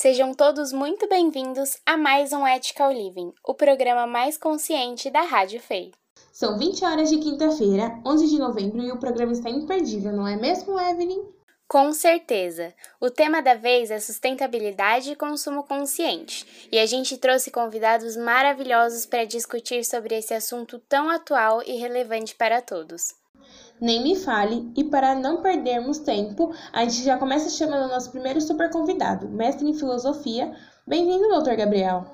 Sejam todos muito bem-vindos a mais um Ethical Living, o programa mais consciente da Rádio FEI. São 20 horas de quinta-feira, 11 de novembro, e o programa está imperdível, não é mesmo, Evelyn? Com certeza! O tema da vez é sustentabilidade e consumo consciente, e a gente trouxe convidados maravilhosos para discutir sobre esse assunto tão atual e relevante para todos. Nem me fale, e para não perdermos tempo, a gente já começa chamando o nosso primeiro super convidado, mestre em filosofia. Bem-vindo, doutor Gabriel.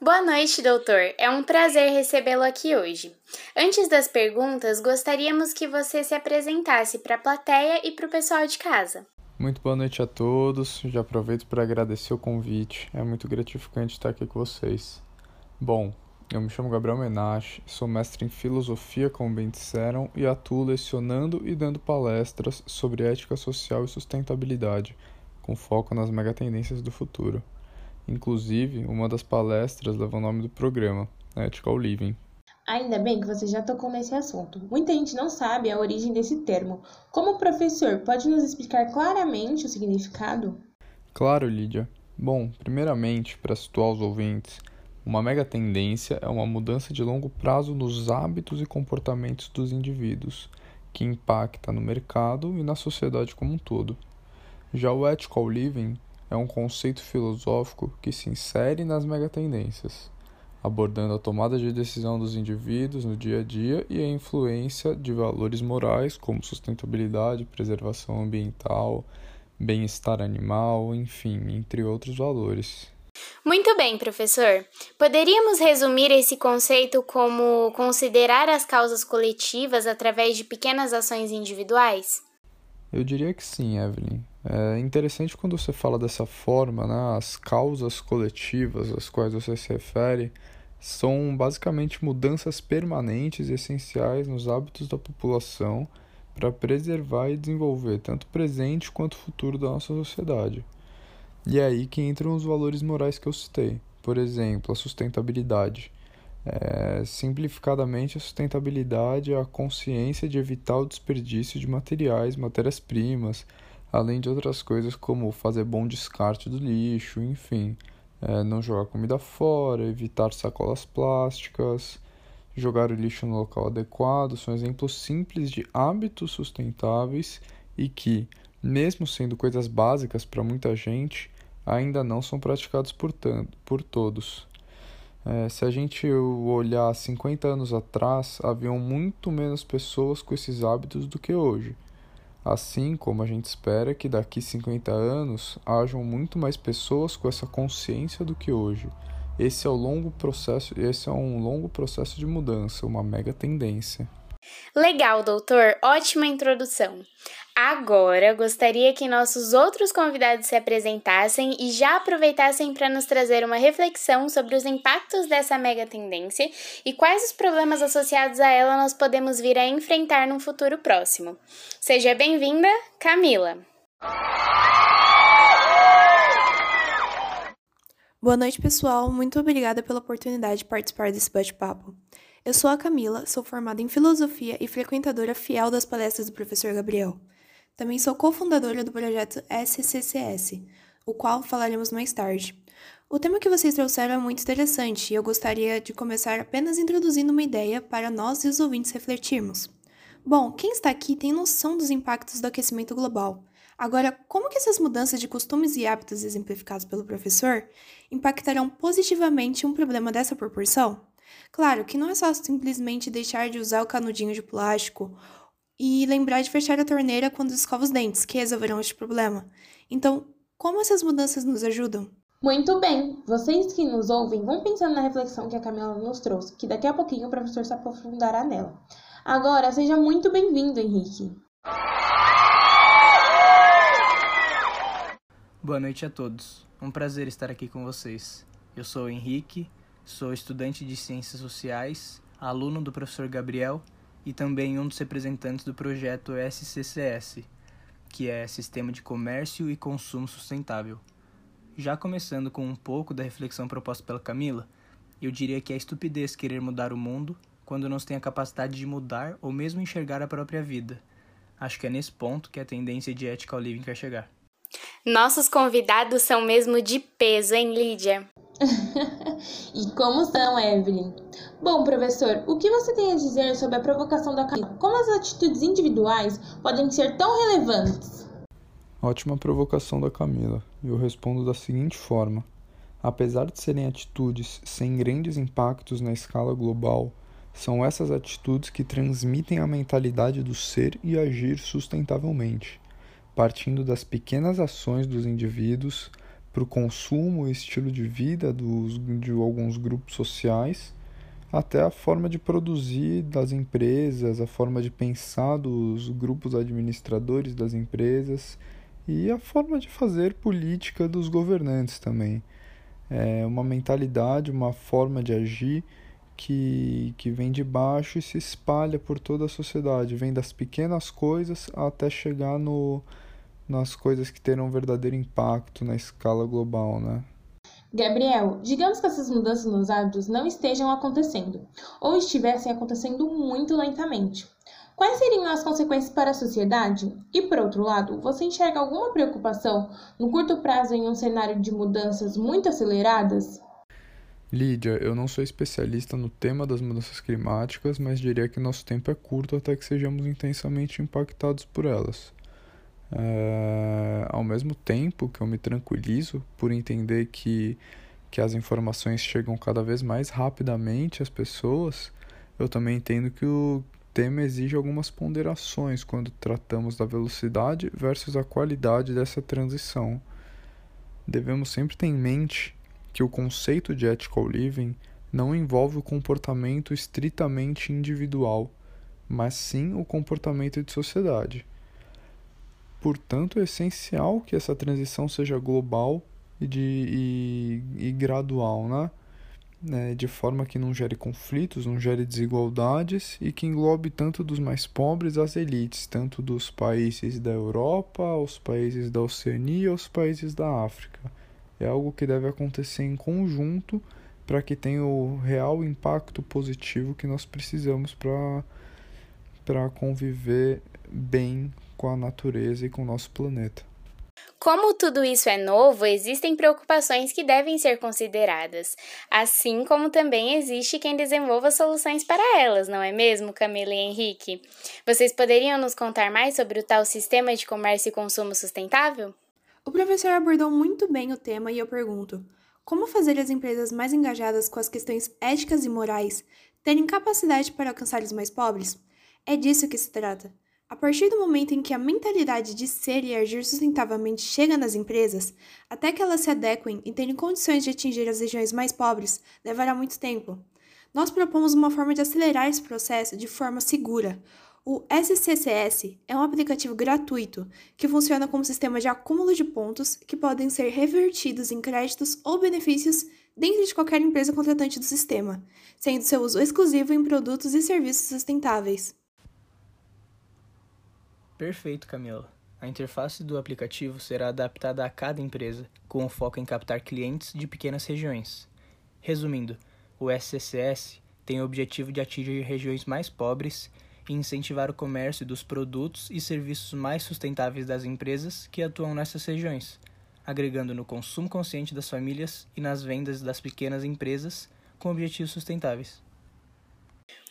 Boa noite, doutor. É um prazer recebê-lo aqui hoje. Antes das perguntas, gostaríamos que você se apresentasse para a plateia e para o pessoal de casa. Muito boa noite a todos. Já aproveito para agradecer o convite. É muito gratificante estar aqui com vocês. Bom, eu me chamo Gabriel Menache, sou mestre em filosofia, como bem disseram, e atuo lecionando e dando palestras sobre ética social e sustentabilidade, com foco nas megatendências do futuro. Inclusive, uma das palestras leva o nome do programa, Ethical Living. Ainda bem que você já tocou nesse assunto. Muita gente não sabe a origem desse termo. Como professor, pode nos explicar claramente o significado? Claro, Lídia. Bom, primeiramente, para situar os ouvintes, uma mega tendência é uma mudança de longo prazo nos hábitos e comportamentos dos indivíduos, que impacta no mercado e na sociedade como um todo. Já o ethical living é um conceito filosófico que se insere nas megatendências, abordando a tomada de decisão dos indivíduos no dia a dia e a influência de valores morais como sustentabilidade, preservação ambiental, bem-estar animal, enfim, entre outros valores. Muito bem, professor. Poderíamos resumir esse conceito como considerar as causas coletivas através de pequenas ações individuais? Eu diria que sim, Evelyn. É interessante quando você fala dessa forma, né? As causas coletivas às quais você se refere são basicamente mudanças permanentes e essenciais nos hábitos da população para preservar e desenvolver tanto o presente quanto o futuro da nossa sociedade. E é aí que entram os valores morais que eu citei. Por exemplo, a sustentabilidade. É, simplificadamente, a sustentabilidade é a consciência de evitar o desperdício de materiais, matérias-primas, além de outras coisas como fazer bom descarte do lixo, enfim, é, não jogar comida fora, evitar sacolas plásticas, jogar o lixo no local adequado, são exemplos simples de hábitos sustentáveis e que, mesmo sendo coisas básicas para muita gente, ainda não são praticados por, tanto, por todos. É, se a gente olhar 50 anos atrás, haviam muito menos pessoas com esses hábitos do que hoje. Assim como a gente espera que daqui 50 anos hajam muito mais pessoas com essa consciência do que hoje. Esse é o longo processo, esse é um longo processo de mudança, uma mega tendência. Legal, doutor. Ótima introdução. Agora, gostaria que nossos outros convidados se apresentassem e já aproveitassem para nos trazer uma reflexão sobre os impactos dessa mega tendência e quais os problemas associados a ela nós podemos vir a enfrentar num futuro próximo. Seja bem-vinda, Camila. Boa noite, pessoal. Muito obrigada pela oportunidade de participar desse bate-papo. Eu sou a Camila, sou formada em filosofia e frequentadora fiel das palestras do professor Gabriel. Também sou cofundadora do projeto SCCS, o qual falaremos mais tarde. O tema que vocês trouxeram é muito interessante e eu gostaria de começar apenas introduzindo uma ideia para nós e os ouvintes refletirmos. Bom, quem está aqui tem noção dos impactos do aquecimento global. Agora, como que essas mudanças de costumes e hábitos exemplificados pelo professor impactarão positivamente um problema dessa proporção? Claro que não é só simplesmente deixar de usar o canudinho de plástico e lembrar de fechar a torneira quando escova os dentes, que resolverão este problema. Então, como essas mudanças nos ajudam? Muito bem! Vocês que nos ouvem vão pensando na reflexão que a Camila nos trouxe, que daqui a pouquinho o professor se aprofundará nela. Agora, seja muito bem-vindo, Henrique! Boa noite a todos. Um prazer estar aqui com vocês. Eu sou o Henrique, Sou estudante de Ciências Sociais, aluno do professor Gabriel e também um dos representantes do projeto SCCS, que é Sistema de Comércio e Consumo Sustentável. Já começando com um pouco da reflexão proposta pela Camila, eu diria que é estupidez querer mudar o mundo quando não se tem a capacidade de mudar ou mesmo enxergar a própria vida. Acho que é nesse ponto que a tendência de ethical living quer chegar. Nossos convidados são mesmo de peso, hein, Lídia? e como são, Evelyn? Bom, professor, o que você tem a dizer sobre a provocação da Camila? Como as atitudes individuais podem ser tão relevantes? Ótima provocação da Camila. Eu respondo da seguinte forma: apesar de serem atitudes sem grandes impactos na escala global, são essas atitudes que transmitem a mentalidade do ser e agir sustentavelmente, partindo das pequenas ações dos indivíduos para o consumo e estilo de vida dos, de alguns grupos sociais, até a forma de produzir das empresas, a forma de pensar dos grupos administradores das empresas e a forma de fazer política dos governantes também. É uma mentalidade, uma forma de agir que, que vem de baixo e se espalha por toda a sociedade, vem das pequenas coisas até chegar no, nas coisas que terão um verdadeiro impacto na escala global, né? Gabriel, digamos que essas mudanças nos hábitos não estejam acontecendo, ou estivessem acontecendo muito lentamente. Quais seriam as consequências para a sociedade? E, por outro lado, você enxerga alguma preocupação no curto prazo em um cenário de mudanças muito aceleradas? Lídia, eu não sou especialista no tema das mudanças climáticas, mas diria que nosso tempo é curto até que sejamos intensamente impactados por elas. É, ao mesmo tempo que eu me tranquilizo por entender que, que as informações chegam cada vez mais rapidamente às pessoas, eu também entendo que o tema exige algumas ponderações quando tratamos da velocidade versus a qualidade dessa transição. Devemos sempre ter em mente que o conceito de ethical living não envolve o comportamento estritamente individual, mas sim o comportamento de sociedade. Portanto, é essencial que essa transição seja global e, de, e, e gradual, né? É, de forma que não gere conflitos, não gere desigualdades e que englobe tanto dos mais pobres às elites, tanto dos países da Europa, aos países da Oceania, aos países da África. É algo que deve acontecer em conjunto para que tenha o real impacto positivo que nós precisamos para conviver bem com a natureza e com o nosso planeta. Como tudo isso é novo, existem preocupações que devem ser consideradas, assim como também existe quem desenvolva soluções para elas, não é mesmo, Camila e Henrique? Vocês poderiam nos contar mais sobre o tal sistema de comércio e consumo sustentável? O professor abordou muito bem o tema e eu pergunto: como fazer as empresas mais engajadas com as questões éticas e morais terem capacidade para alcançar os mais pobres? É disso que se trata. A partir do momento em que a mentalidade de ser e agir sustentavelmente chega nas empresas, até que elas se adequem e tenham condições de atingir as regiões mais pobres, levará muito tempo. Nós propomos uma forma de acelerar esse processo de forma segura. O SCCS é um aplicativo gratuito que funciona como sistema de acúmulo de pontos que podem ser revertidos em créditos ou benefícios dentro de qualquer empresa contratante do sistema, sendo seu uso exclusivo em produtos e serviços sustentáveis. Perfeito, Camila. A interface do aplicativo será adaptada a cada empresa, com foco em captar clientes de pequenas regiões. Resumindo, o SCCS tem o objetivo de atingir regiões mais pobres e incentivar o comércio dos produtos e serviços mais sustentáveis das empresas que atuam nessas regiões, agregando no consumo consciente das famílias e nas vendas das pequenas empresas com objetivos sustentáveis.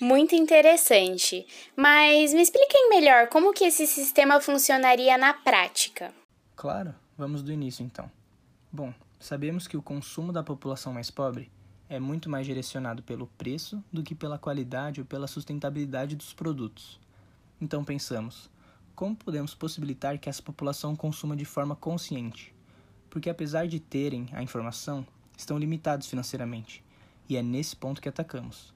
Muito interessante. Mas me expliquem melhor como que esse sistema funcionaria na prática. Claro, vamos do início então. Bom, sabemos que o consumo da população mais pobre é muito mais direcionado pelo preço do que pela qualidade ou pela sustentabilidade dos produtos. Então pensamos, como podemos possibilitar que essa população consuma de forma consciente? Porque apesar de terem a informação, estão limitados financeiramente, e é nesse ponto que atacamos.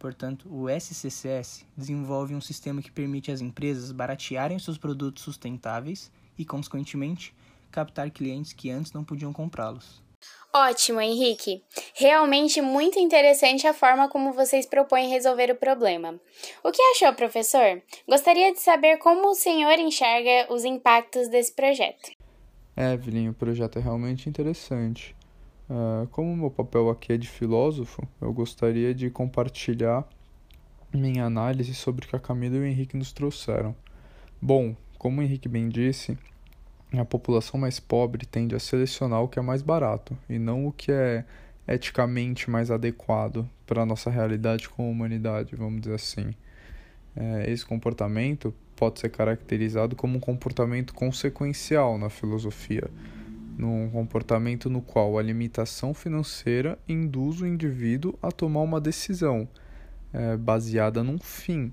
Portanto, o SCCS desenvolve um sistema que permite às empresas baratearem seus produtos sustentáveis e, consequentemente, captar clientes que antes não podiam comprá-los. Ótimo, Henrique. Realmente muito interessante a forma como vocês propõem resolver o problema. O que achou, professor? Gostaria de saber como o senhor enxerga os impactos desse projeto. Evelyn, o projeto é realmente interessante. Uh, como meu papel aqui é de filósofo, eu gostaria de compartilhar minha análise sobre o que a Camila e o Henrique nos trouxeram. Bom, como o Henrique bem disse, a população mais pobre tende a selecionar o que é mais barato e não o que é eticamente mais adequado para a nossa realidade como humanidade, vamos dizer assim. É, esse comportamento pode ser caracterizado como um comportamento consequencial na filosofia, num comportamento no qual a limitação financeira induz o indivíduo a tomar uma decisão é, baseada num fim,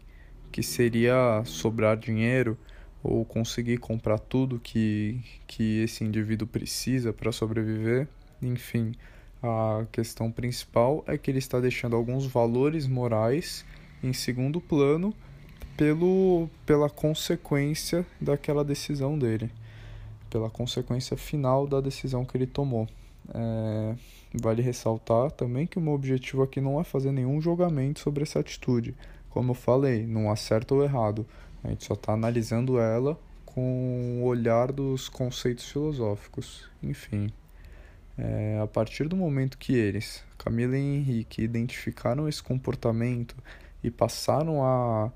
que seria sobrar dinheiro ou conseguir comprar tudo que, que esse indivíduo precisa para sobreviver, enfim a questão principal é que ele está deixando alguns valores morais em segundo plano pelo, pela consequência daquela decisão dele, pela consequência final da decisão que ele tomou. É, vale ressaltar também que o meu objetivo aqui não é fazer nenhum julgamento sobre essa atitude. Como eu falei, não há certo ou errado. A gente só está analisando ela com o olhar dos conceitos filosóficos. Enfim. É, a partir do momento que eles, Camila e Henrique, identificaram esse comportamento e passaram a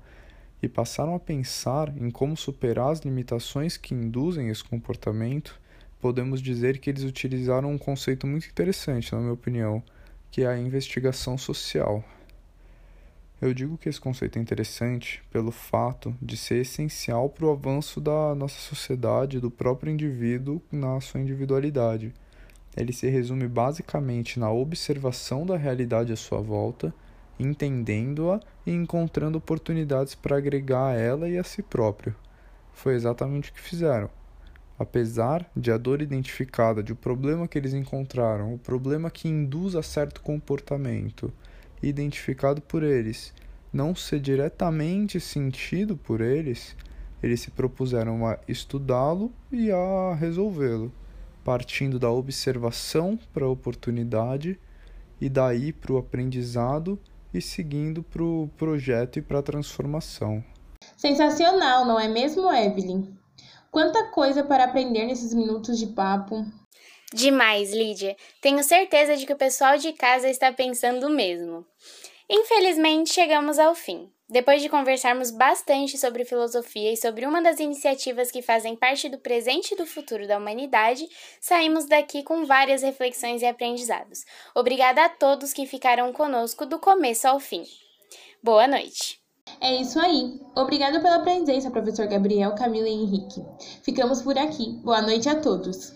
e passaram a pensar em como superar as limitações que induzem esse comportamento, podemos dizer que eles utilizaram um conceito muito interessante, na minha opinião, que é a investigação social. Eu digo que esse conceito é interessante pelo fato de ser essencial para o avanço da nossa sociedade, do próprio indivíduo na sua individualidade ele se resume basicamente na observação da realidade à sua volta, entendendo-a e encontrando oportunidades para agregar a ela e a si próprio. Foi exatamente o que fizeram. Apesar de a dor identificada de o problema que eles encontraram, o problema que induz a certo comportamento, identificado por eles, não ser diretamente sentido por eles, eles se propuseram a estudá-lo e a resolvê-lo partindo da observação para a oportunidade e daí para o aprendizado e seguindo para o projeto e para a transformação. Sensacional, não é mesmo, Evelyn? Quanta coisa para aprender nesses minutos de papo. Demais, Lídia. Tenho certeza de que o pessoal de casa está pensando o mesmo. Infelizmente, chegamos ao fim. Depois de conversarmos bastante sobre filosofia e sobre uma das iniciativas que fazem parte do presente e do futuro da humanidade, saímos daqui com várias reflexões e aprendizados. Obrigada a todos que ficaram conosco do começo ao fim. Boa noite! É isso aí. Obrigada pela presença, professor Gabriel, Camila e Henrique. Ficamos por aqui. Boa noite a todos.